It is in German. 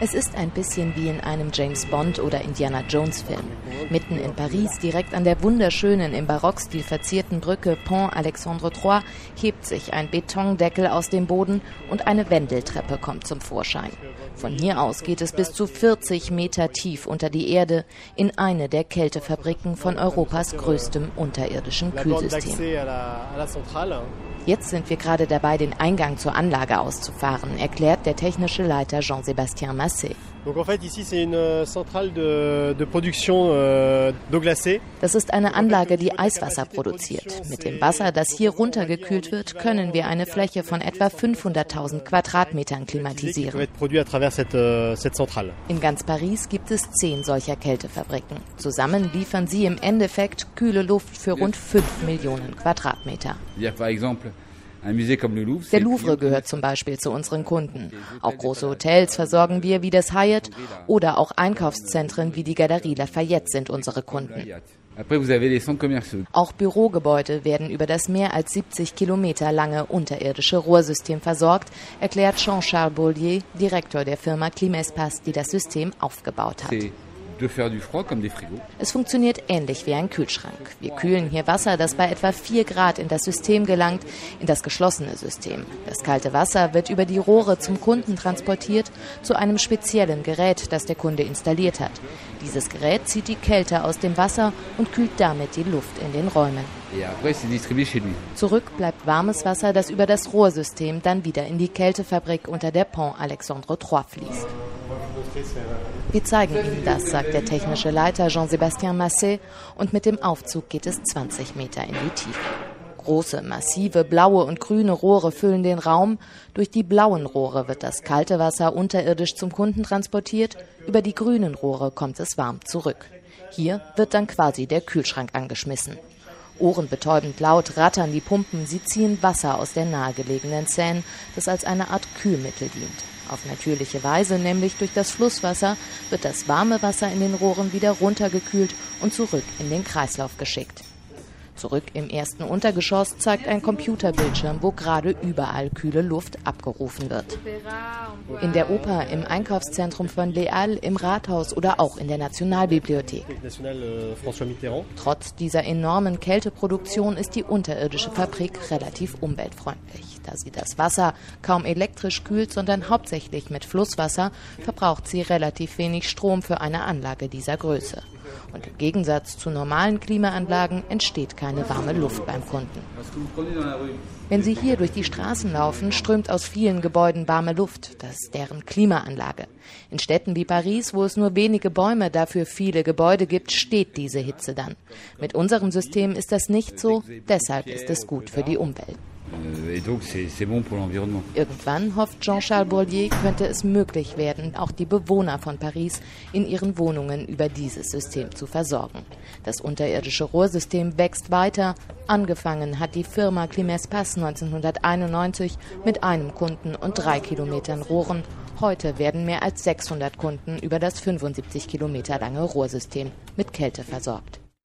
Es ist ein bisschen wie in einem James Bond oder Indiana Jones Film. Mitten in Paris, direkt an der wunderschönen im Barockstil verzierten Brücke Pont Alexandre III, hebt sich ein Betondeckel aus dem Boden und eine Wendeltreppe kommt zum Vorschein. Von hier aus geht es bis zu 40 Meter tief unter die Erde in eine der Kältefabriken von Europas größtem unterirdischen Kühlsystem. Jetzt sind wir gerade dabei, den Eingang zur Anlage auszufahren, erklärt der technische Leiter Jean-Sébastien Massé. Euh, euh, das ist eine Anlage, die Eiswasser produziert. Mit dem Wasser, das hier runtergekühlt wird, können wir eine Fläche von etwa 500.000 Quadratmetern klimatisieren. Euh, In ganz Paris gibt es zehn solcher Kältefabriken. Zusammen liefern sie im Endeffekt kühle Luft für rund 5 Millionen Quadratmeter. Der Louvre gehört zum Beispiel zu unseren Kunden. Auch große Hotels versorgen wir wie das Hyatt oder auch Einkaufszentren wie die Galerie Lafayette sind unsere Kunden. Auch Bürogebäude werden über das mehr als 70 Kilometer lange unterirdische Rohrsystem versorgt, erklärt Jean-Charles Bollier, Direktor der Firma Climespace, die das System aufgebaut hat Es funktioniert ähnlich wie ein Kühlschrank. Wir kühlen hier Wasser, das bei etwa 4 Grad in das System gelangt, in das geschlossene System. Das kalte Wasser wird über die Rohre zum Kunden transportiert, zu einem speziellen Gerät, das der Kunde installiert hat. Dieses Gerät zieht die Kälte aus dem Wasser und kühlt damit die Luft in den Räumen. Zurück bleibt warmes Wasser, das über das Rohrsystem dann wieder in die Kältefabrik unter der Pont Alexandre III fließt. Wir zeigen Ihnen das, sagt der technische Leiter Jean-Sébastien Massé und mit dem Aufzug geht es 20 Meter in die Tiefe. Große, massive, blaue und grüne Rohre füllen den Raum. Durch die blauen Rohre wird das kalte Wasser unterirdisch zum Kunden transportiert. Über die grünen Rohre kommt es warm zurück. Hier wird dann quasi der Kühlschrank angeschmissen. Ohrenbetäubend laut rattern die Pumpen, sie ziehen Wasser aus der nahegelegenen Seine, das als eine Art Kühlmittel dient. Auf natürliche Weise, nämlich durch das Flusswasser, wird das warme Wasser in den Rohren wieder runtergekühlt und zurück in den Kreislauf geschickt. Zurück im ersten Untergeschoss zeigt ein Computerbildschirm, wo gerade überall kühle Luft abgerufen wird. In der Oper, im Einkaufszentrum von Leal, im Rathaus oder auch in der Nationalbibliothek. Trotz dieser enormen Kälteproduktion ist die unterirdische Fabrik relativ umweltfreundlich. Da sie das Wasser kaum elektrisch kühlt, sondern hauptsächlich mit Flusswasser, verbraucht sie relativ wenig Strom für eine Anlage dieser Größe. Und im Gegensatz zu normalen Klimaanlagen entsteht keine warme Luft beim Kunden. Wenn Sie hier durch die Straßen laufen, strömt aus vielen Gebäuden warme Luft. Das ist deren Klimaanlage. In Städten wie Paris, wo es nur wenige Bäume, dafür viele Gebäude gibt, steht diese Hitze dann. Mit unserem System ist das nicht so, deshalb ist es gut für die Umwelt. Irgendwann, hofft Jean-Charles Bourdier, könnte es möglich werden, auch die Bewohner von Paris in ihren Wohnungen über dieses System zu versorgen. Das unterirdische Rohrsystem wächst weiter. Angefangen hat die Firma Climes Pass 1991 mit einem Kunden und drei Kilometern Rohren. Heute werden mehr als 600 Kunden über das 75 Kilometer lange Rohrsystem mit Kälte versorgt.